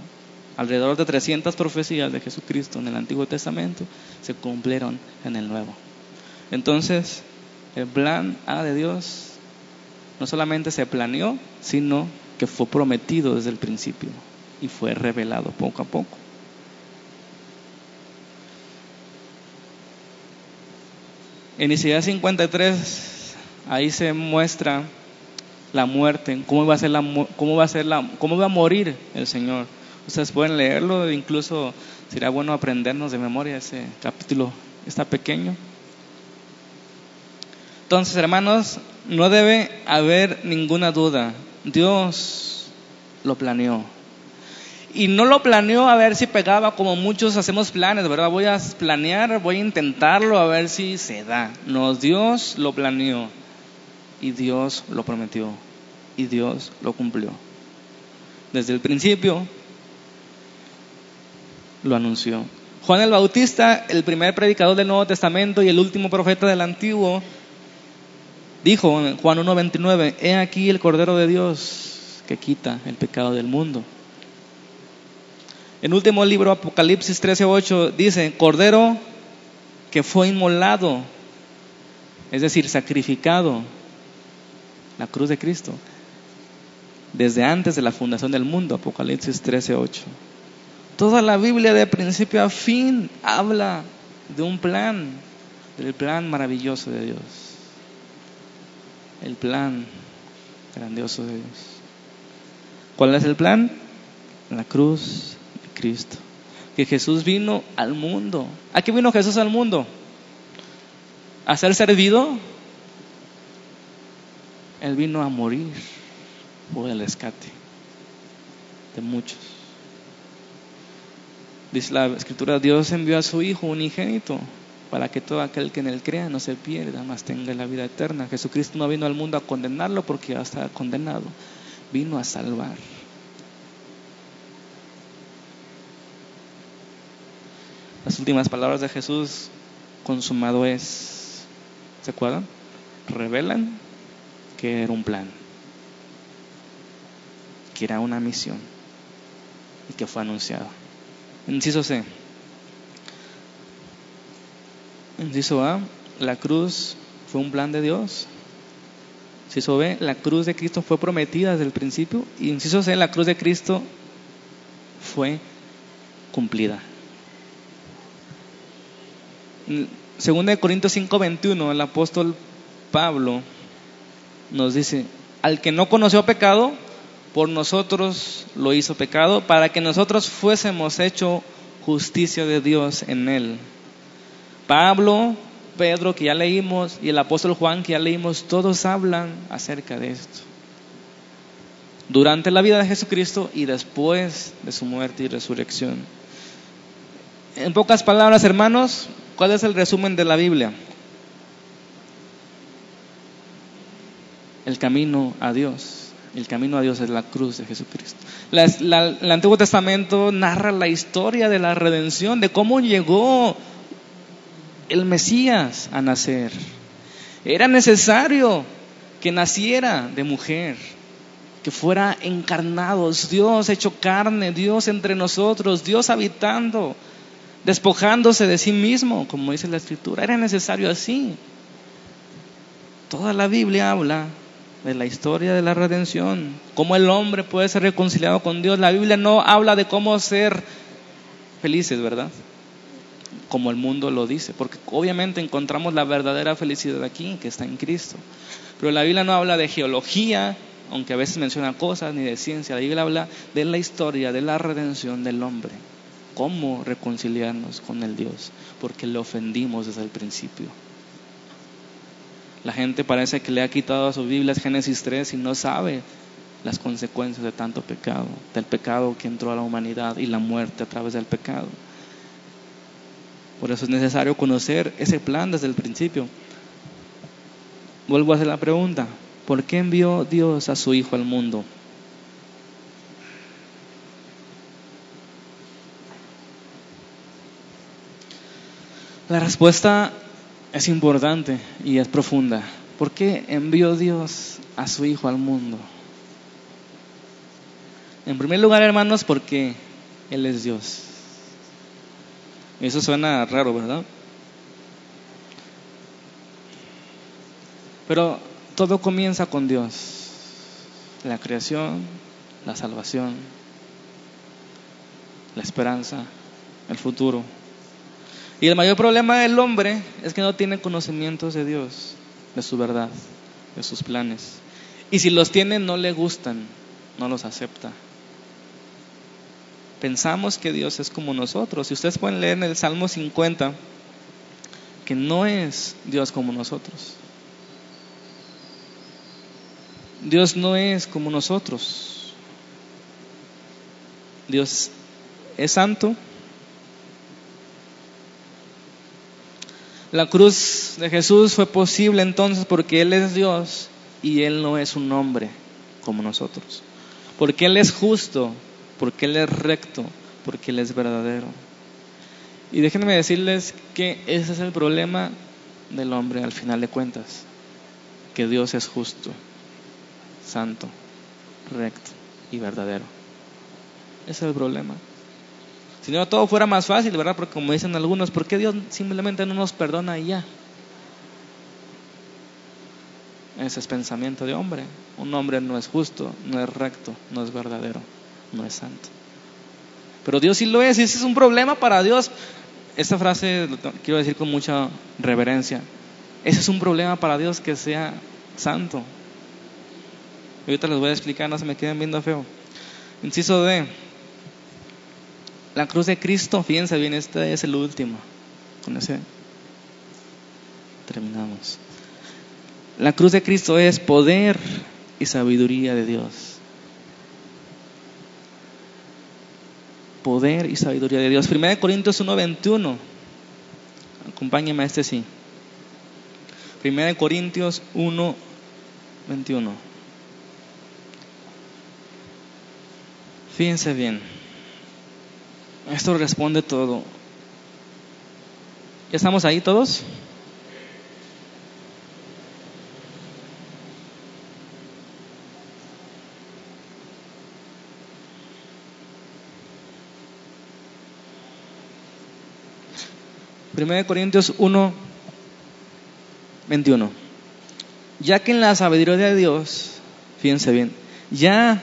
Alrededor de 300 profecías de Jesucristo en el Antiguo Testamento se cumplieron en el Nuevo. Entonces, el plan A de Dios no solamente se planeó, sino que fue prometido desde el principio y fue revelado poco a poco. En Isaías 53, ahí se muestra la muerte, cómo va a ser la, cómo va a ser la, cómo va a morir el Señor. Ustedes pueden leerlo, incluso sería bueno aprendernos de memoria ese capítulo, está pequeño. Entonces, hermanos, no debe haber ninguna duda. Dios lo planeó. Y no lo planeó a ver si pegaba como muchos hacemos planes, ¿verdad? Voy a planear, voy a intentarlo a ver si se da. No, Dios lo planeó y Dios lo prometió y Dios lo cumplió. Desde el principio lo anunció. Juan el Bautista, el primer predicador del Nuevo Testamento y el último profeta del Antiguo, dijo en Juan 1.29, he aquí el Cordero de Dios que quita el pecado del mundo. En último libro, Apocalipsis 13.8, dice, Cordero que fue inmolado, es decir, sacrificado, la cruz de Cristo, desde antes de la fundación del mundo, Apocalipsis 13.8. Toda la Biblia de principio a fin habla de un plan, del plan maravilloso de Dios. El plan grandioso de Dios. ¿Cuál es el plan? La cruz de Cristo. Que Jesús vino al mundo. ¿A qué vino Jesús al mundo? ¿A ser servido? Él vino a morir por el rescate de muchos. Dice la escritura, Dios envió a su Hijo unigénito para que todo aquel que en él crea no se pierda, mas tenga la vida eterna. Jesucristo no vino al mundo a condenarlo porque ya está condenado, vino a salvar. Las últimas palabras de Jesús, consumado es, ¿se acuerdan? Revelan que era un plan, que era una misión y que fue anunciado. Inciso C. Inciso A, la cruz fue un plan de Dios. Inciso B, la cruz de Cristo fue prometida desde el principio. Y inciso C, la cruz de Cristo fue cumplida. Según de Corintios 5:21, el apóstol Pablo nos dice, al que no conoció pecado, por nosotros lo hizo pecado, para que nosotros fuésemos hecho justicia de Dios en él. Pablo, Pedro, que ya leímos, y el apóstol Juan, que ya leímos, todos hablan acerca de esto. Durante la vida de Jesucristo y después de su muerte y resurrección. En pocas palabras, hermanos, ¿cuál es el resumen de la Biblia? El camino a Dios. El camino a Dios es la cruz de Jesucristo. el Antiguo Testamento narra la historia de la redención, de cómo llegó el Mesías a nacer. Era necesario que naciera de mujer, que fuera encarnado, Dios hecho carne, Dios entre nosotros, Dios habitando, despojándose de sí mismo, como dice la Escritura. Era necesario así. Toda la Biblia habla de la historia de la redención, cómo el hombre puede ser reconciliado con Dios. La Biblia no habla de cómo ser felices, ¿verdad? Como el mundo lo dice, porque obviamente encontramos la verdadera felicidad aquí, que está en Cristo. Pero la Biblia no habla de geología, aunque a veces menciona cosas, ni de ciencia. La Biblia habla de la historia, de la redención del hombre. Cómo reconciliarnos con el Dios, porque le ofendimos desde el principio. La gente parece que le ha quitado a su Biblia Génesis 3 y no sabe las consecuencias de tanto pecado, del pecado que entró a la humanidad y la muerte a través del pecado. Por eso es necesario conocer ese plan desde el principio. Vuelvo a hacer la pregunta, ¿por qué envió Dios a su Hijo al mundo? La respuesta es importante y es profunda. ¿Por qué envió Dios a su Hijo al mundo? En primer lugar, hermanos, porque Él es Dios. Eso suena raro, ¿verdad? Pero todo comienza con Dios. La creación, la salvación, la esperanza, el futuro. Y el mayor problema del hombre es que no tiene conocimientos de Dios, de su verdad, de sus planes. Y si los tiene, no le gustan, no los acepta. Pensamos que Dios es como nosotros. Y ustedes pueden leer en el Salmo 50 que no es Dios como nosotros. Dios no es como nosotros. Dios es santo, La cruz de Jesús fue posible entonces porque Él es Dios y Él no es un hombre como nosotros. Porque Él es justo, porque Él es recto, porque Él es verdadero. Y déjenme decirles que ese es el problema del hombre al final de cuentas, que Dios es justo, santo, recto y verdadero. Ese es el problema. Si no, todo fuera más fácil, ¿verdad? Porque como dicen algunos, ¿por qué Dios simplemente no nos perdona y ya? Ese es pensamiento de hombre. Un hombre no es justo, no es recto, no es verdadero, no es santo. Pero Dios sí lo es, y ese es un problema para Dios. esta frase lo quiero decir con mucha reverencia. Ese es un problema para Dios que sea santo. Ahorita les voy a explicar, no se me queden viendo feo. Inciso D. La cruz de Cristo, fíjense bien, este es el último. Con ese terminamos. La cruz de Cristo es poder y sabiduría de Dios. Poder y sabiduría de Dios. 1 Corintios 1:21. Acompáñeme a este sí. 1 Corintios 1:21. Fíjense bien. Esto responde todo. ¿Ya estamos ahí todos? Primero de Corintios 1, 21. Ya que en la sabiduría de Dios, fíjense bien, ya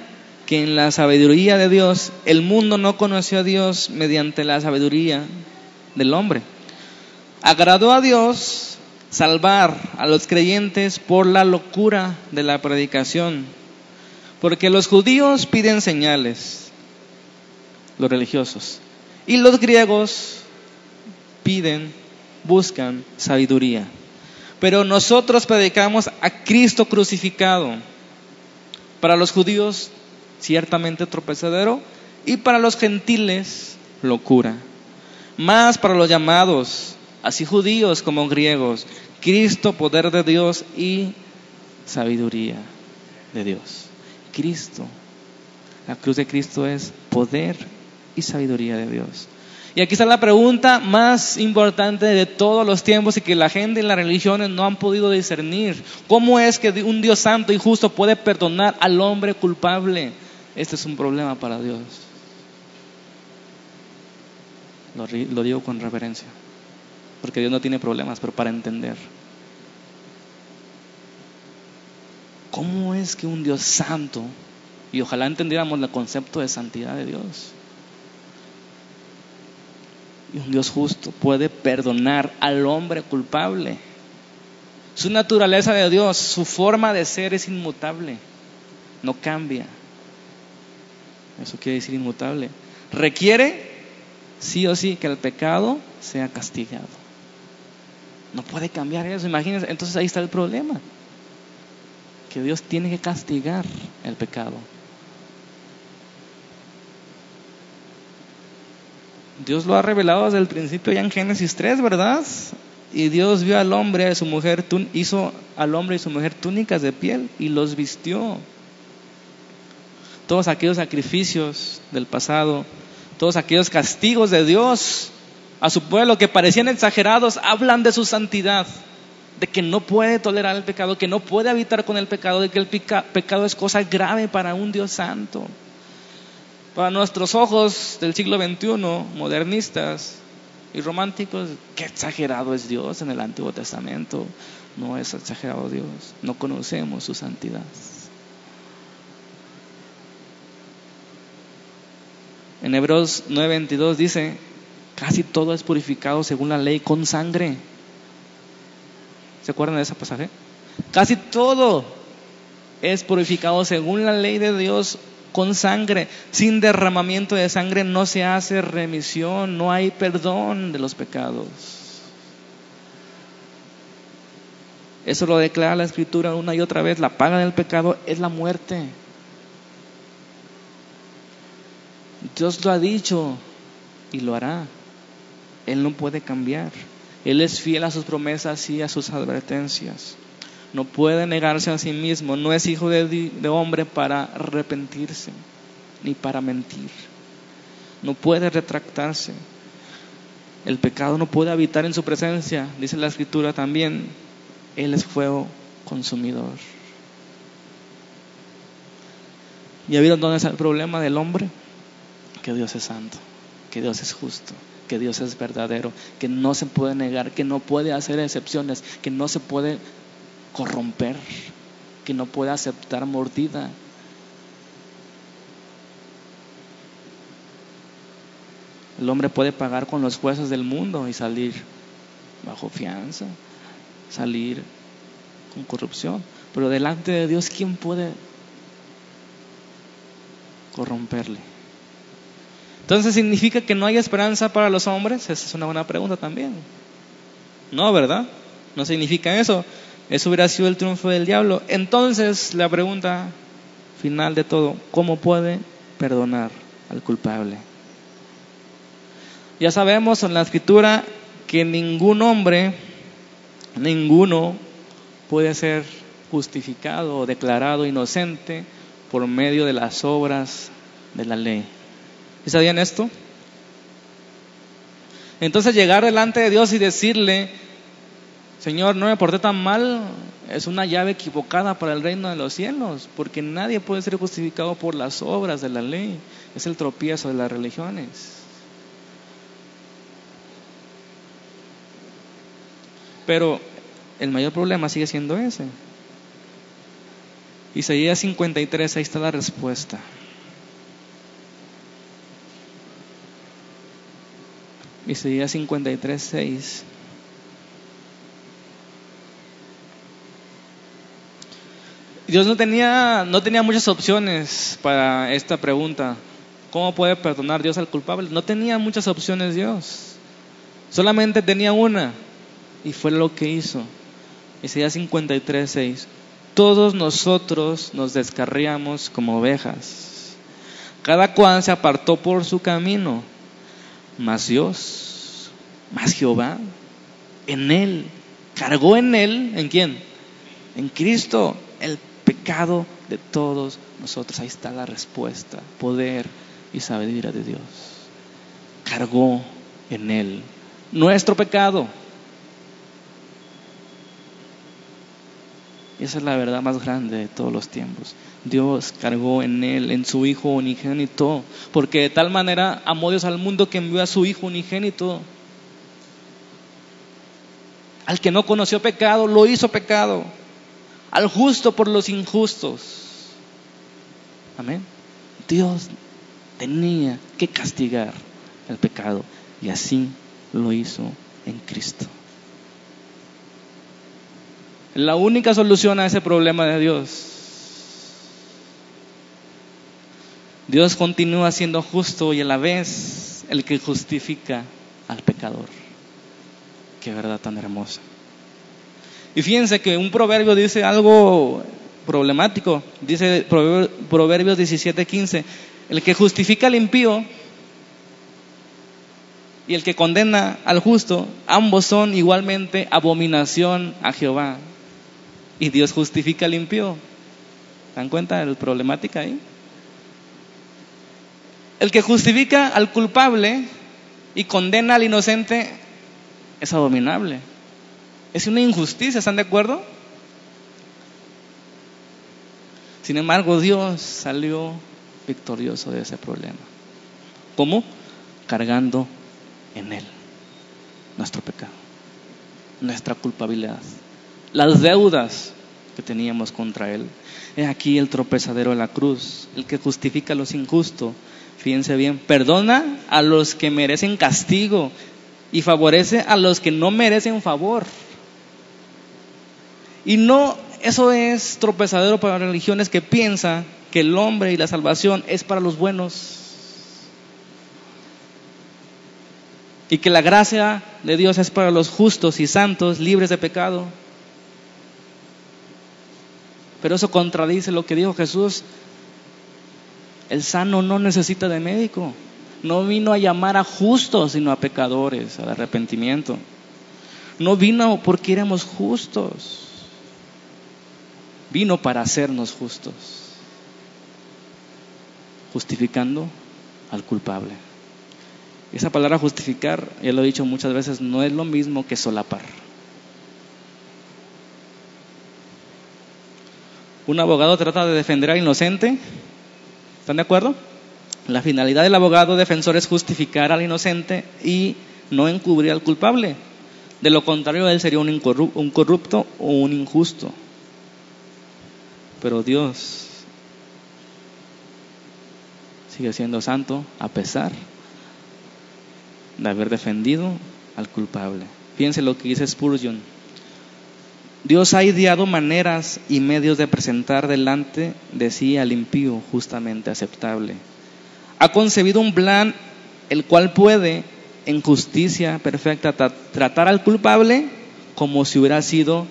que en la sabiduría de Dios el mundo no conoció a Dios mediante la sabiduría del hombre. Agradó a Dios salvar a los creyentes por la locura de la predicación, porque los judíos piden señales, los religiosos, y los griegos piden, buscan sabiduría. Pero nosotros predicamos a Cristo crucificado. Para los judíos ciertamente tropezadero, y para los gentiles locura. Más para los llamados, así judíos como griegos, Cristo, poder de Dios y sabiduría de Dios. Cristo, la cruz de Cristo es poder y sabiduría de Dios. Y aquí está la pregunta más importante de todos los tiempos y que la gente en las religiones no han podido discernir. ¿Cómo es que un Dios santo y justo puede perdonar al hombre culpable? Este es un problema para Dios. Lo, digo con reverencia, porque Dios no tiene problemas, pero para entender. ¿Cómo es que un Dios santo, y ojalá entendiéramos el concepto de santidad de Dios, y un Dios justo puede perdonar al hombre culpable? Su naturaleza de Dios, su forma de ser es inmutable, no cambia. Eso quiere decir inmutable. Requiere, sí o sí, que el pecado sea castigado. No puede cambiar eso, imagínense. Entonces ahí está el problema. Que Dios tiene que castigar el pecado. Dios lo ha revelado desde el principio ya en Génesis 3, ¿verdad? Y Dios vio al hombre, a su mujer, hizo al hombre y su mujer túnicas de piel y los vistió todos aquellos sacrificios del pasado, todos aquellos castigos de Dios a su pueblo que parecían exagerados, hablan de su santidad, de que no puede tolerar el pecado, que no puede habitar con el pecado, de que el pecado es cosa grave para un Dios santo. Para nuestros ojos del siglo XXI, modernistas y románticos, qué exagerado es Dios en el Antiguo Testamento. No es exagerado Dios, no conocemos su santidad. En Hebreos 9:22 dice, casi todo es purificado según la ley con sangre. ¿Se acuerdan de ese pasaje? Casi todo es purificado según la ley de Dios con sangre. Sin derramamiento de sangre no se hace remisión, no hay perdón de los pecados. Eso lo declara la escritura una y otra vez. La paga del pecado es la muerte. Dios lo ha dicho y lo hará. Él no puede cambiar. Él es fiel a sus promesas y a sus advertencias. No puede negarse a sí mismo. No es hijo de, hombre para arrepentirse ni para mentir. No puede retractarse. El pecado no puede habitar en su presencia, dice la escritura también. Él es fuego consumidor. ¿Y ha habido dónde es el problema del hombre? Que Dios es santo, que Dios es justo, que Dios es verdadero, que no se puede negar, que no puede hacer excepciones, que no se puede corromper, que no puede aceptar mordida. El hombre puede pagar con los jueces del mundo y salir bajo fianza, salir con corrupción. Pero delante de Dios, ¿quién puede corromperle? Entonces, ¿significa que no hay esperanza para los hombres? Esa es una buena pregunta también. No, ¿verdad? No significa eso. Eso hubiera sido el triunfo del diablo. Entonces, la pregunta final de todo, ¿cómo puede perdonar al culpable? Ya sabemos en la escritura que ningún hombre, ninguno puede ser justificado o declarado inocente por medio de las obras de la ley. ¿Y sabían esto? Entonces llegar delante de Dios y decirle, Señor, no me porté tan mal, es una llave equivocada para el reino de los cielos, porque nadie puede ser justificado por las obras de la ley. Es el tropiezo de las religiones. Pero el mayor problema sigue siendo ese. Isaías 53, ahí está la respuesta. Isaías 53, 6. Dios no tenía, no tenía muchas opciones para esta pregunta. ¿Cómo puede perdonar Dios al culpable? No tenía muchas opciones Dios. Solamente tenía una. Y fue lo que hizo. Isaías 53, 6. Todos nosotros nos descarriamos como ovejas. Cada cual se apartó por su camino. Mas Dios, más Jehová, en Él, cargó en Él, ¿en quién? En Cristo, el pecado de todos nosotros. Ahí está la respuesta, poder y sabiduría de Dios. Cargó en Él nuestro pecado. Esa es la verdad más grande de todos los tiempos. Dios cargó en Él, en su Hijo unigénito, porque de tal manera amó Dios al mundo que envió a su Hijo unigénito. Al que no conoció pecado, lo hizo pecado al justo por los injustos. Amén. Dios tenía que castigar el pecado y así lo hizo en Cristo. La única solución a ese problema de Dios. Dios continúa siendo justo y a la vez el que justifica al pecador. Qué verdad tan hermosa. Y fíjense que un proverbio dice algo problemático. Dice Proverbios 17:15, el que justifica al impío y el que condena al justo, ambos son igualmente abominación a Jehová. Y Dios justifica al impío. ¿Dan cuenta de la problemática ahí? El que justifica al culpable y condena al inocente es abominable. Es una injusticia, ¿están de acuerdo? Sin embargo, Dios salió victorioso de ese problema. ¿Cómo? Cargando en Él nuestro pecado, nuestra culpabilidad, las deudas que teníamos contra Él. Es aquí el tropezadero de la cruz, el que justifica a los injustos. Fíjense bien, perdona a los que merecen castigo y favorece a los que no merecen favor. Y no, eso es tropezadero para religiones que piensan que el hombre y la salvación es para los buenos. Y que la gracia de Dios es para los justos y santos, libres de pecado. Pero eso contradice lo que dijo Jesús. El sano no necesita de médico. No vino a llamar a justos, sino a pecadores, al arrepentimiento. No vino porque éramos justos vino para hacernos justos, justificando al culpable. Esa palabra justificar, ya lo he dicho muchas veces, no es lo mismo que solapar. Un abogado trata de defender al inocente. ¿Están de acuerdo? La finalidad del abogado defensor es justificar al inocente y no encubrir al culpable. De lo contrario, él sería un corrupto o un injusto. Pero Dios sigue siendo santo a pesar de haber defendido al culpable. Fíjense lo que dice Spurgeon. Dios ha ideado maneras y medios de presentar delante de sí al impío justamente aceptable. Ha concebido un plan el cual puede, en justicia perfecta, tratar al culpable como si hubiera sido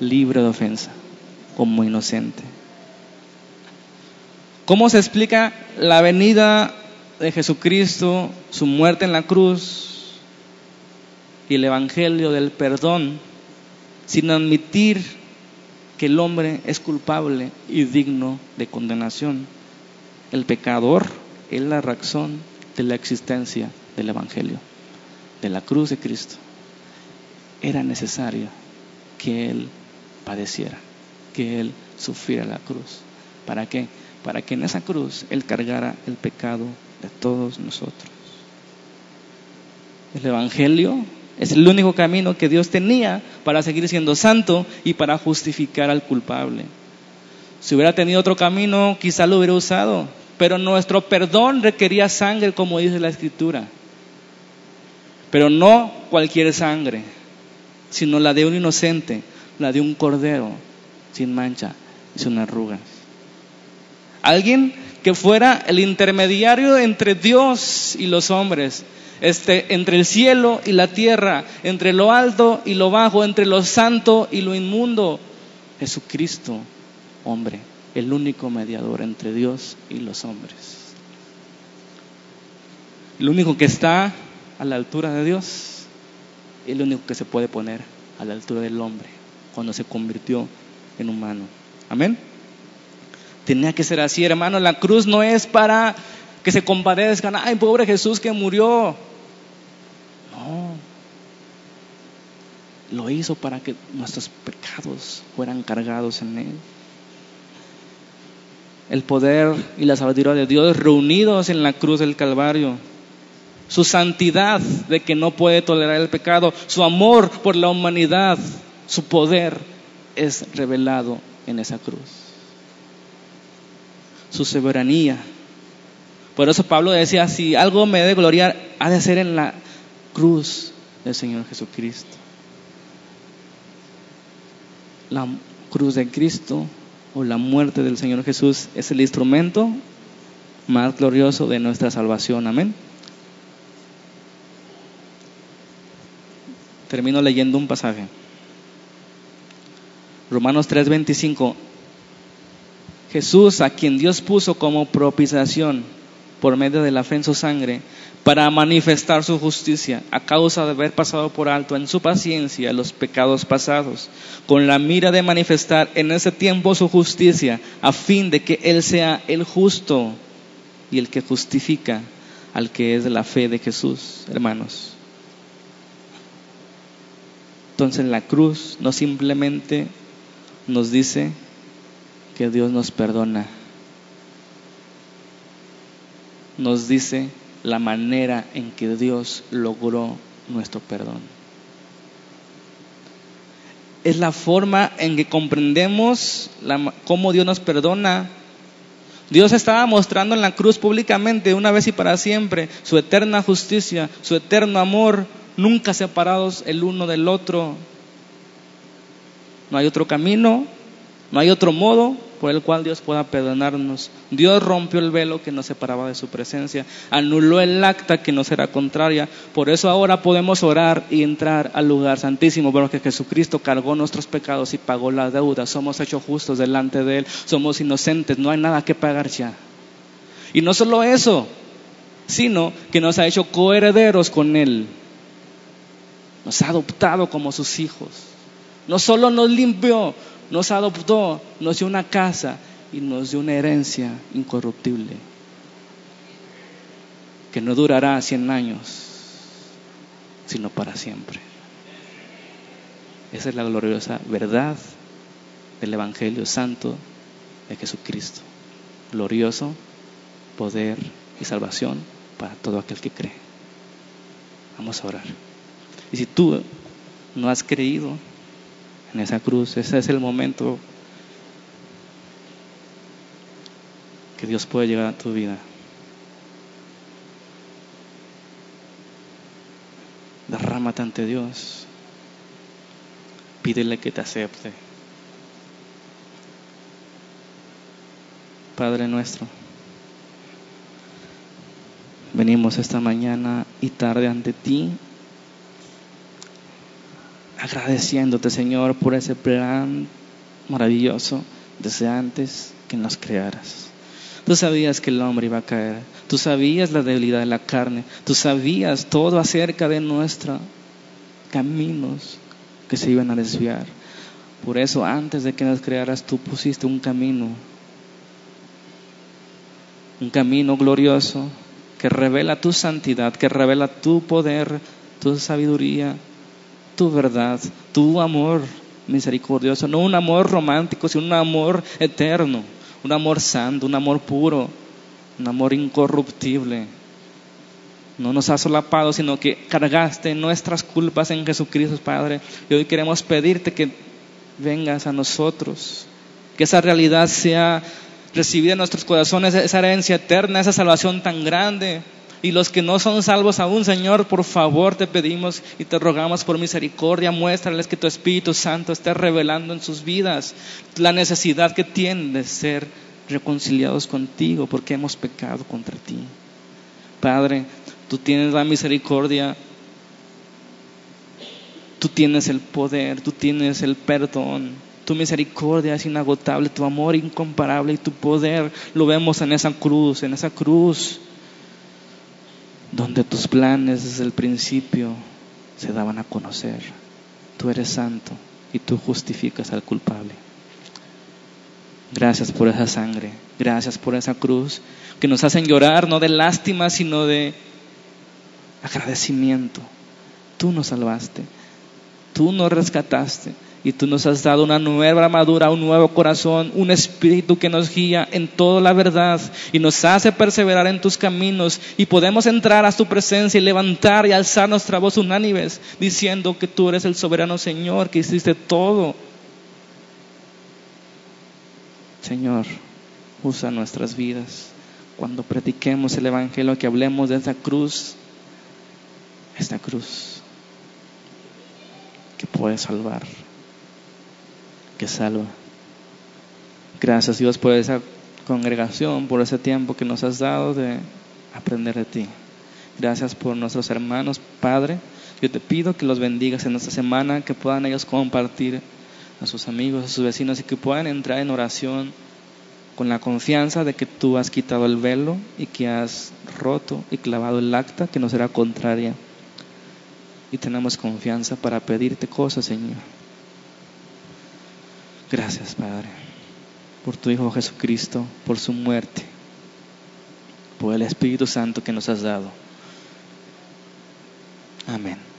libre de ofensa, como inocente. ¿Cómo se explica la venida de Jesucristo, su muerte en la cruz y el Evangelio del perdón, sin admitir que el hombre es culpable y digno de condenación? El pecador es la razón de la existencia del Evangelio, de la cruz de Cristo. Era necesario que Él padeciera, que Él sufriera la cruz. ¿Para qué? Para que en esa cruz Él cargara el pecado de todos nosotros. El Evangelio es el único camino que Dios tenía para seguir siendo santo y para justificar al culpable. Si hubiera tenido otro camino, quizá lo hubiera usado, pero nuestro perdón requería sangre, como dice la Escritura. Pero no cualquier sangre, sino la de un inocente, la de un cordero sin mancha y sin arrugas. Alguien que fuera el intermediario entre Dios y los hombres, este, entre el cielo y la tierra, entre lo alto y lo bajo, entre lo santo y lo inmundo. Jesucristo, hombre, el único mediador entre Dios y los hombres. El único que está a la altura de Dios el único que se puede poner a la altura del hombre cuando se convirtió en humano. Amén. Tenía que ser así, hermano. La cruz no es para que se compadezcan. Ay, pobre Jesús que murió. No. Lo hizo para que nuestros pecados fueran cargados en Él. El poder y la sabiduría de Dios reunidos en la cruz del Calvario. Su santidad de que no puede tolerar el pecado. Su amor por la humanidad su poder es revelado en esa cruz. Su soberanía. Por eso Pablo decía, si algo me debe gloriar, ha de ser en la cruz del Señor Jesucristo. La cruz de Cristo o la muerte del Señor Jesús es el instrumento más glorioso de nuestra salvación. Amén. Termino leyendo un pasaje. Romanos 3:25. Jesús, a quien Dios puso como propiciación por medio de la fe en su sangre, para manifestar su justicia a causa de haber pasado por alto en su paciencia los pecados pasados, con la mira de manifestar en ese tiempo su justicia, a fin de que Él sea el justo y el que justifica al que es la fe de Jesús, hermanos. Entonces la cruz no simplemente nos dice que Dios nos perdona. Nos dice la manera en que Dios logró nuestro perdón. Es la forma en que comprendemos cómo Dios nos perdona. Dios estaba mostrando en la cruz públicamente, una vez y para siempre, su eterna justicia, su eterno amor, nunca separados el uno del otro. No hay otro camino, no hay otro modo por el cual Dios pueda perdonarnos. Dios rompió el velo que nos separaba de su presencia, anuló el acta que nos era contraria. Por eso ahora podemos orar y entrar al lugar santísimo, porque Jesucristo cargó nuestros pecados y pagó la deuda. Somos hechos justos delante de Él, somos inocentes, no hay nada que pagar ya. Y no solo eso, sino que nos ha hecho coherederos con Él. Nos ha adoptado como sus hijos. No solo nos limpió, nos adoptó, nos dio una casa y nos dio una herencia incorruptible que no durará cien años, sino para siempre. Esa es la gloriosa verdad del Evangelio Santo de Jesucristo. Glorioso poder y salvación para todo aquel que cree. Vamos a orar. Y si tú no has creído en esa cruz, ese es el momento que Dios puede llegar a tu vida. Derrámate ante Dios. Pídele que te acepte. Padre nuestro, venimos esta mañana y tarde ante ti, agradeciéndote Señor por ese plan maravilloso desde antes que nos crearas. Tú sabías que el hombre iba a caer, tú sabías la debilidad de la carne, tú sabías todo acerca de nuestros caminos que se iban a desviar. Por eso antes de que nos crearas tú pusiste un camino, un camino glorioso que revela tu santidad, que revela tu poder, tu sabiduría, tu verdad, tu amor misericordioso, no un amor romántico, sino un amor eterno, un amor santo, un amor puro, un amor incorruptible. No nos has solapado, sino que cargaste nuestras culpas en Jesucristo, Padre. Y hoy queremos pedirte que vengas a nosotros, que esa realidad sea recibida en nuestros corazones, esa herencia eterna, esa salvación tan grande y los que no son salvos aún, Señor, por favor te pedimos y te rogamos por misericordia, muéstrales que tu Espíritu Santo esté revelando en sus vidas la necesidad que tienen de ser reconciliados contigo porque hemos pecado contra ti. Padre, tú tienes la misericordia, tú tienes el poder, tú tienes el perdón. Tu misericordia es inagotable, tu amor incomparable y tu poder lo vemos en esa cruz, en esa cruz donde tus planes desde el principio se daban a conocer. Tú eres santo y tú justificas al culpable. Gracias por esa sangre, gracias por esa cruz que nos hacen llorar no de lástima, sino de agradecimiento. Tú nos salvaste, tú nos rescataste, y tú nos has dado una nueva armadura, un nuevo corazón, un espíritu que nos guía en toda la verdad y nos hace perseverar en tus caminos. Y podemos entrar a tu presencia y levantar y alzar nuestra voz unánimes diciendo que tú eres el soberano Señor, que hiciste todo. Señor, usa nuestras vidas. Cuando prediquemos el Evangelio, que hablemos de esta cruz, esta cruz que puede salvar salva. Gracias Dios por esa congregación, por ese tiempo que nos has dado de aprender de ti. Gracias por nuestros hermanos, Padre. Yo te pido que los bendigas en esta semana, que puedan ellos compartir a sus amigos, a sus vecinos y que puedan entrar en oración con la confianza de que tú has quitado el velo y que has roto y clavado el acta que nos será contraria. Y tenemos confianza para pedirte cosas, Señor. Gracias, Padre, por tu Hijo Jesucristo, por su muerte, por el Espíritu Santo que nos has dado. Amén.